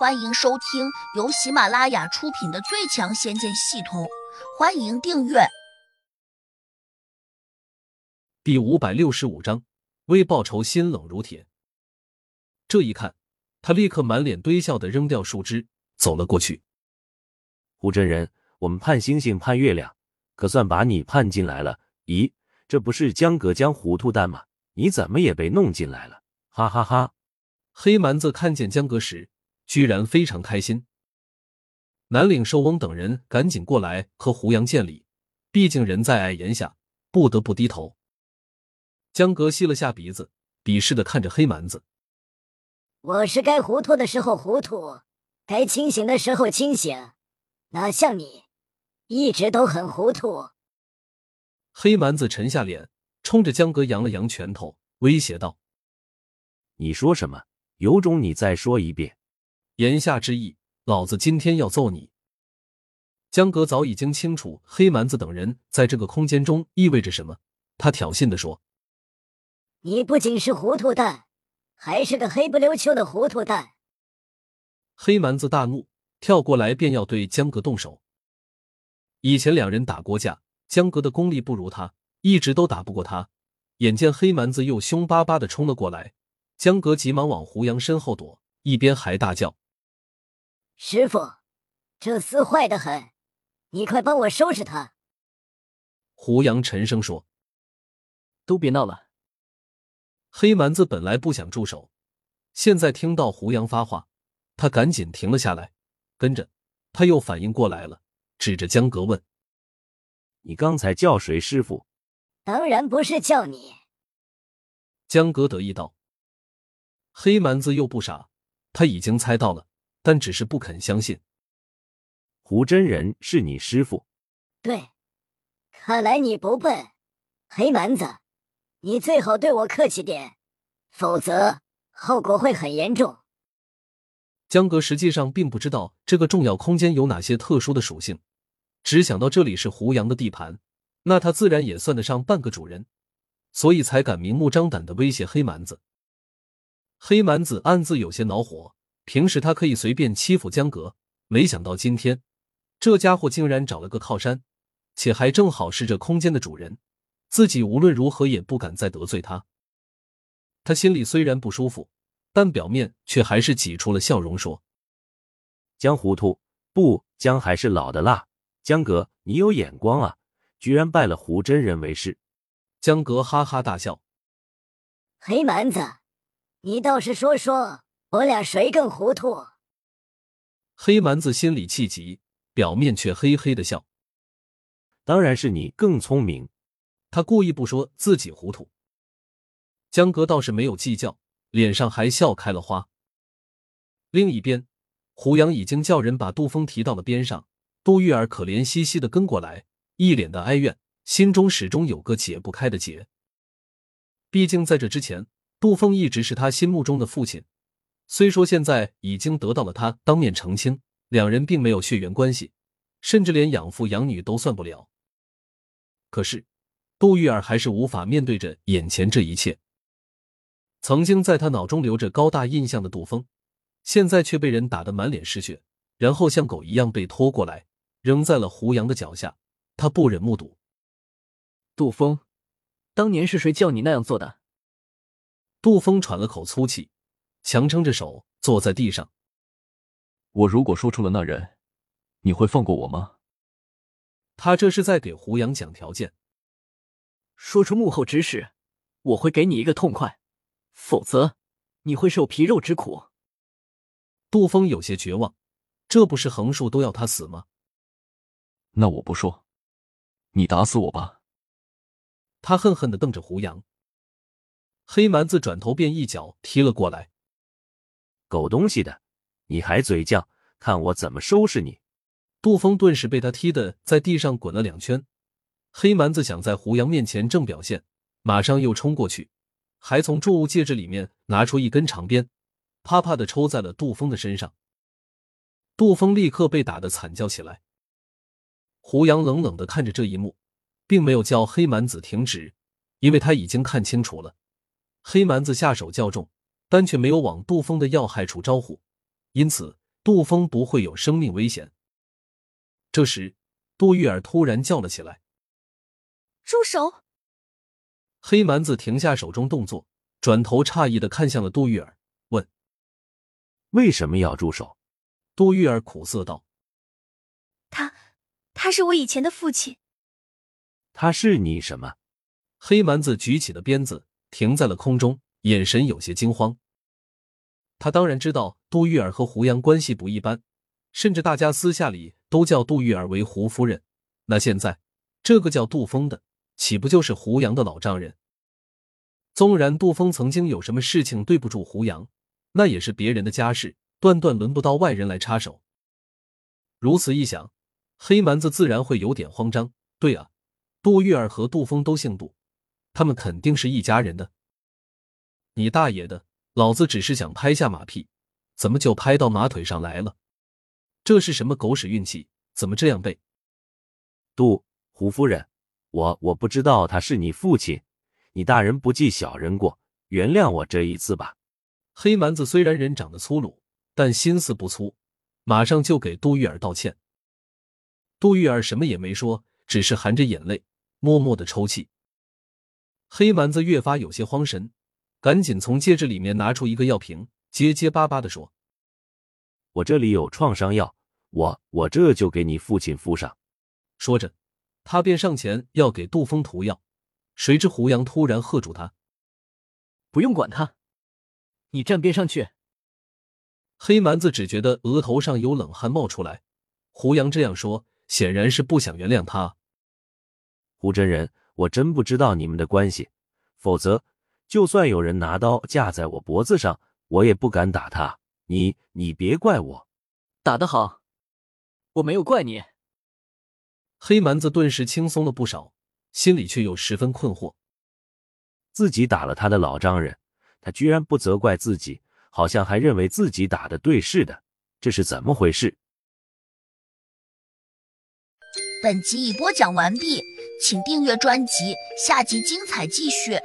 欢迎收听由喜马拉雅出品的《最强仙剑系统》，欢迎订阅。第五百六十五章，为报仇心冷如铁。这一看，他立刻满脸堆笑的扔掉树枝，走了过去。胡真人，我们盼星星盼月亮，可算把你盼进来了。咦，这不是江阁江糊涂蛋吗？你怎么也被弄进来了？哈哈哈！黑蛮子看见江阁时。居然非常开心。南岭寿翁等人赶紧过来和胡杨见礼，毕竟人在矮檐下，不得不低头。江格吸了下鼻子，鄙视的看着黑蛮子：“我是该糊涂的时候糊涂，该清醒的时候清醒，哪像你，一直都很糊涂。”黑蛮子沉下脸，冲着江格扬了扬拳头，威胁道：“你说什么？有种你再说一遍。”言下之意，老子今天要揍你。江格早已经清楚黑蛮子等人在这个空间中意味着什么，他挑衅的说：“你不仅是糊涂蛋，还是个黑不溜秋的糊涂蛋。”黑蛮子大怒，跳过来便要对江格动手。以前两人打过架，江格的功力不如他，一直都打不过他。眼见黑蛮子又凶巴巴的冲了过来，江格急忙往胡杨身后躲，一边还大叫。师傅，这厮坏的很，你快帮我收拾他。胡杨沉声说：“都别闹了。”黑蛮子本来不想住手，现在听到胡杨发话，他赶紧停了下来。跟着他又反应过来了，指着江格问：“你刚才叫谁师傅？”“当然不是叫你。”江格得意道。黑蛮子又不傻，他已经猜到了。但只是不肯相信，胡真人是你师傅？对，看来你不笨，黑蛮子，你最好对我客气点，否则后果会很严重。江格实际上并不知道这个重要空间有哪些特殊的属性，只想到这里是胡杨的地盘，那他自然也算得上半个主人，所以才敢明目张胆的威胁黑蛮子。黑蛮子暗自有些恼火。平时他可以随便欺负江阁，没想到今天这家伙竟然找了个靠山，且还正好是这空间的主人，自己无论如何也不敢再得罪他。他心里虽然不舒服，但表面却还是挤出了笑容，说：“江糊涂，不，江还是老的辣。江阁，你有眼光啊，居然拜了胡真人为师。”江阁哈哈大笑：“黑蛮子，你倒是说说。”我俩谁更糊涂？黑蛮子心里气急，表面却嘿嘿的笑。当然是你更聪明。他故意不说自己糊涂。江哥倒是没有计较，脸上还笑开了花。另一边，胡杨已经叫人把杜峰提到了边上。杜玉儿可怜兮兮的跟过来，一脸的哀怨，心中始终有个解不开的结。毕竟在这之前，杜峰一直是他心目中的父亲。虽说现在已经得到了他当面澄清，两人并没有血缘关系，甚至连养父养女都算不了。可是，杜玉儿还是无法面对着眼前这一切。曾经在他脑中留着高大印象的杜峰，现在却被人打得满脸是血，然后像狗一样被拖过来，扔在了胡杨的脚下。他不忍目睹。杜峰，当年是谁叫你那样做的？杜峰喘了口粗气。强撑着手坐在地上。我如果说出了那人，你会放过我吗？他这是在给胡杨讲条件。说出幕后指使，我会给你一个痛快；否则，你会受皮肉之苦。杜峰有些绝望，这不是横竖都要他死吗？那我不说，你打死我吧！他恨恨的瞪着胡杨。黑蛮子转头便一脚踢了过来。狗东西的，你还嘴犟？看我怎么收拾你！杜峰顿时被他踢的在地上滚了两圈。黑蛮子想在胡杨面前正表现，马上又冲过去，还从重物戒指里面拿出一根长鞭，啪啪的抽在了杜峰的身上。杜峰立刻被打得惨叫起来。胡杨冷冷的看着这一幕，并没有叫黑蛮子停止，因为他已经看清楚了，黑蛮子下手较重。但却没有往杜峰的要害处招呼，因此杜峰不会有生命危险。这时，杜玉儿突然叫了起来：“住手！”黑蛮子停下手中动作，转头诧异的看向了杜玉儿，问：“为什么要住手？”杜玉儿苦涩道：“他，他是我以前的父亲。”他是你什么？黑蛮子举起的鞭子停在了空中，眼神有些惊慌。他当然知道杜玉儿和胡杨关系不一般，甚至大家私下里都叫杜玉儿为胡夫人。那现在这个叫杜峰的，岂不就是胡杨的老丈人？纵然杜峰曾经有什么事情对不住胡杨，那也是别人的家事，断断轮不到外人来插手。如此一想，黑蛮子自然会有点慌张。对啊。杜玉儿和杜峰都姓杜，他们肯定是一家人的。你大爷的！老子只是想拍下马屁，怎么就拍到马腿上来了？这是什么狗屎运气？怎么这样背？杜胡夫人，我我不知道他是你父亲，你大人不计小人过，原谅我这一次吧。黑蛮子虽然人长得粗鲁，但心思不粗，马上就给杜玉儿道歉。杜玉儿什么也没说，只是含着眼泪。默默的抽泣，黑蛮子越发有些慌神，赶紧从戒指里面拿出一个药瓶，结结巴巴的说：“我这里有创伤药，我我这就给你父亲敷上。”说着，他便上前要给杜峰涂药，谁知胡杨突然喝住他：“不用管他，你站边上去。”黑蛮子只觉得额头上有冷汗冒出来，胡杨这样说，显然是不想原谅他。胡真人，我真不知道你们的关系，否则就算有人拿刀架在我脖子上，我也不敢打他。你你别怪我，打得好，我没有怪你。黑蛮子顿时轻松了不少，心里却又十分困惑。自己打了他的老丈人，他居然不责怪自己，好像还认为自己打的对似的，这是怎么回事？本集已播讲完毕。请订阅专辑，下集精彩继续。